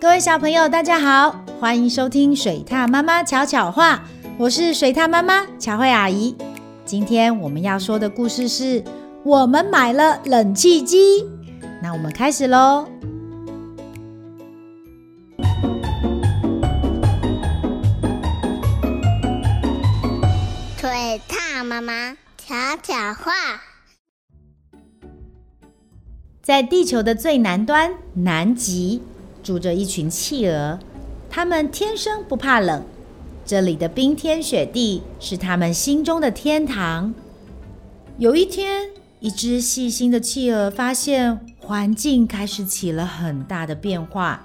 各位小朋友，大家好，欢迎收听水獭妈妈巧巧话，我是水獭妈妈巧慧阿姨。今天我们要说的故事是我们买了冷气机。那我们开始喽。水獭妈妈巧巧话，在地球的最南端，南极。住着一群企鹅，它们天生不怕冷，这里的冰天雪地是它们心中的天堂。有一天，一只细心的企鹅发现环境开始起了很大的变化，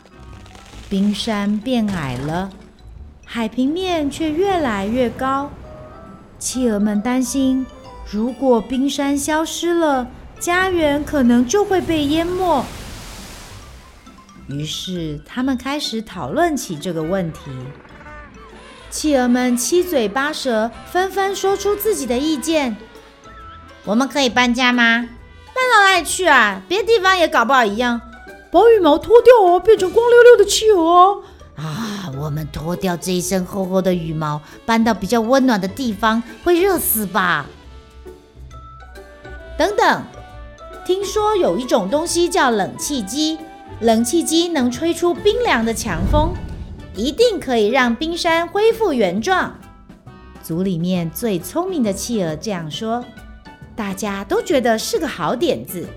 冰山变矮了，海平面却越来越高。企鹅们担心，如果冰山消失了，家园可能就会被淹没。于是，他们开始讨论起这个问题。企鹅们七嘴八舌，纷纷说出自己的意见。我们可以搬家吗？搬到哪里去啊？别的地方也搞不好一样。把羽毛脱掉哦，变成光溜溜的企鹅哦。啊，我们脱掉这一身厚厚的羽毛，搬到比较温暖的地方，会热死吧？等等，听说有一种东西叫冷气机。冷气机能吹出冰凉的强风，一定可以让冰山恢复原状。组里面最聪明的企鹅这样说，大家都觉得是个好点子。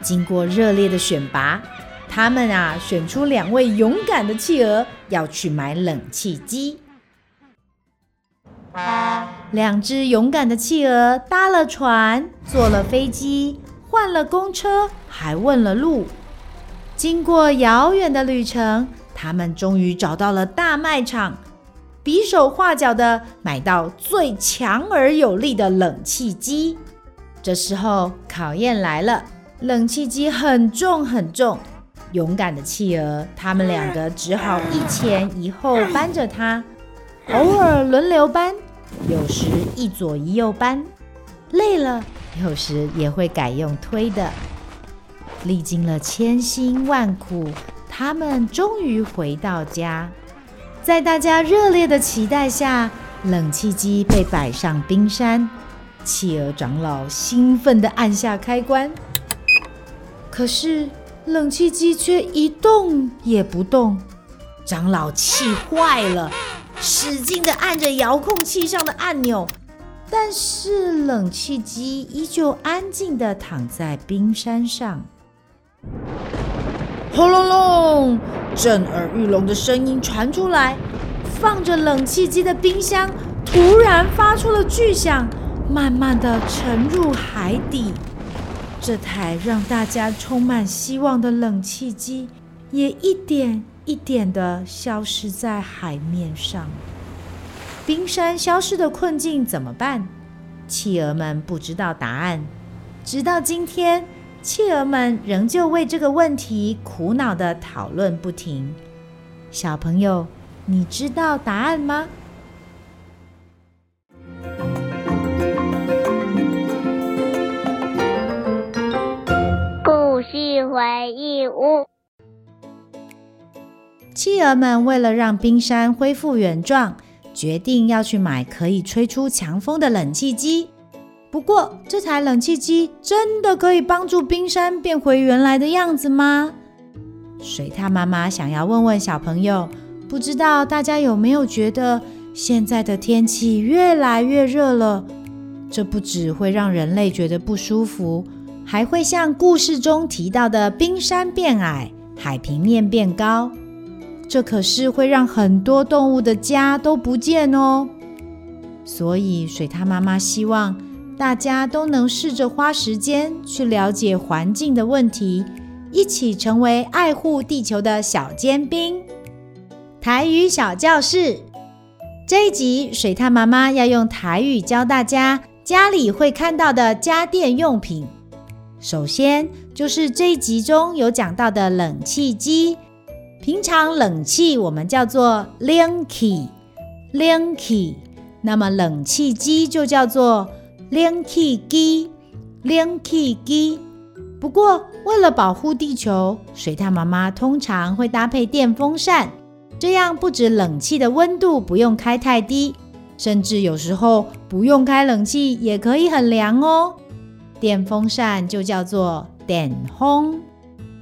经过热烈的选拔，他们啊选出两位勇敢的企鹅要去买冷气机。两只勇敢的企鹅搭了船，坐了飞机，换了公车，还问了路。经过遥远的旅程，他们终于找到了大卖场，比手画脚的买到最强而有力的冷气机。这时候考验来了，冷气机很重很重，勇敢的企鹅，他们两个只好一前一后搬着它，偶尔轮流搬，有时一左一右搬，累了，有时也会改用推的。历经了千辛万苦，他们终于回到家。在大家热烈的期待下，冷气机被摆上冰山。企鹅长老兴奋地按下开关，可是冷气机却一动也不动。长老气坏了，使劲地按着遥控器上的按钮，但是冷气机依旧安静地躺在冰山上。轰隆隆！震耳欲聋的声音传出来，放着冷气机的冰箱突然发出了巨响，慢慢的沉入海底。这台让大家充满希望的冷气机，也一点一点的消失在海面上。冰山消失的困境怎么办？企鹅们不知道答案，直到今天。企鹅们仍旧为这个问题苦恼的讨论不停。小朋友，你知道答案吗？故事回忆屋。企鹅们为了让冰山恢复原状，决定要去买可以吹出强风的冷气机。不过，这台冷气机真的可以帮助冰山变回原来的样子吗？水獭妈妈想要问问小朋友，不知道大家有没有觉得现在的天气越来越热了？这不只会让人类觉得不舒服，还会像故事中提到的冰山变矮、海平面变高，这可是会让很多动物的家都不见哦。所以，水獭妈妈希望。大家都能试着花时间去了解环境的问题，一起成为爱护地球的小尖兵。台语小教室这一集，水獭妈妈要用台语教大家家里会看到的家电用品。首先就是这一集中有讲到的冷气机，平常冷气我们叫做冷气，冷气，那么冷气机就叫做。冷气机，冷气机。不过，为了保护地球，水獭妈妈通常会搭配电风扇，这样不止冷气的温度不用开太低，甚至有时候不用开冷气也可以很凉哦。电风扇就叫做电风，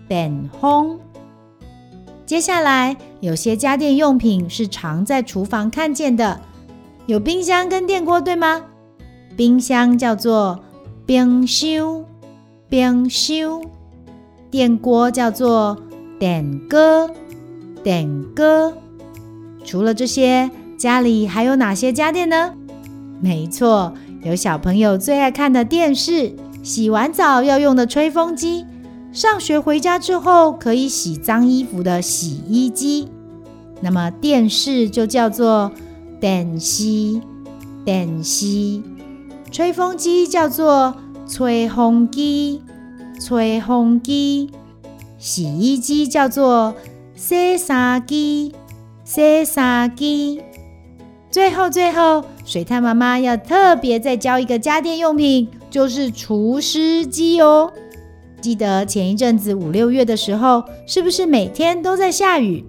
电风。接下来，有些家电用品是常在厨房看见的，有冰箱跟电锅，对吗？冰箱叫做冰箱，冰箱；电锅叫做电锅，电锅。除了这些，家里还有哪些家电呢？没错，有小朋友最爱看的电视，洗完澡要用的吹风机。上学回家之后可以洗脏衣服的洗衣机，那么电视就叫做电视，电视；吹风机叫做吹风机，吹风机；洗衣机叫做洗衫机，洗衫机。最后，最后，水獭妈妈要特别再教一个家电用品，就是除湿机哦。记得前一阵子五六月的时候，是不是每天都在下雨？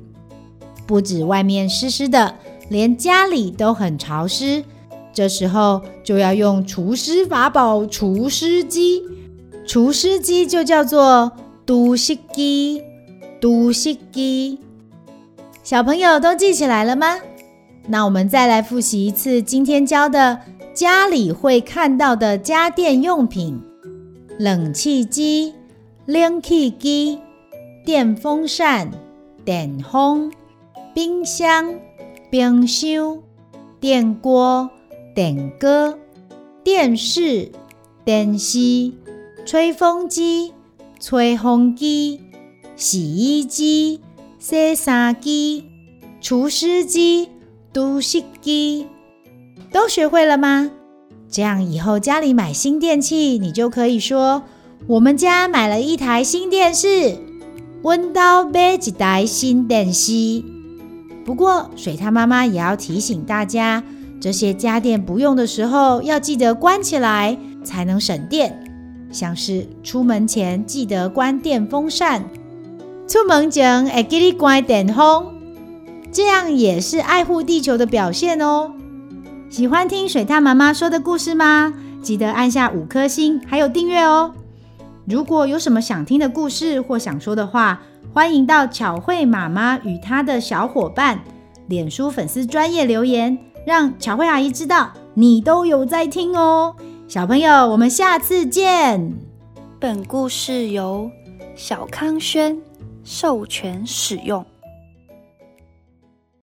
不止外面湿湿的，连家里都很潮湿。这时候就要用除湿法宝——除湿机。除湿机就叫做除湿机，除湿机。小朋友都记起来了吗？那我们再来复习一次今天教的家里会看到的家电用品：冷气机。冷气机、电风扇、电风、冰箱、冰箱、电锅、点歌、电视、电视、吹风机、吹风机、洗衣机、洗衫机、除湿机、除湿机，都学会了吗？这样以后家里买新电器，你就可以说。我们家买了一台新电视，温刀买一台新电视。不过，水獭妈妈也要提醒大家，这些家电不用的时候要记得关起来，才能省电。像是出门前记得关电风扇，出门前会记得关电风，这样也是爱护地球的表现哦。喜欢听水獭妈妈说的故事吗？记得按下五颗星，还有订阅哦。如果有什么想听的故事或想说的话，欢迎到巧慧妈妈与她的小伙伴脸书粉丝专业留言，让巧慧阿姨知道你都有在听哦。小朋友，我们下次见。本故事由小康轩授权使用。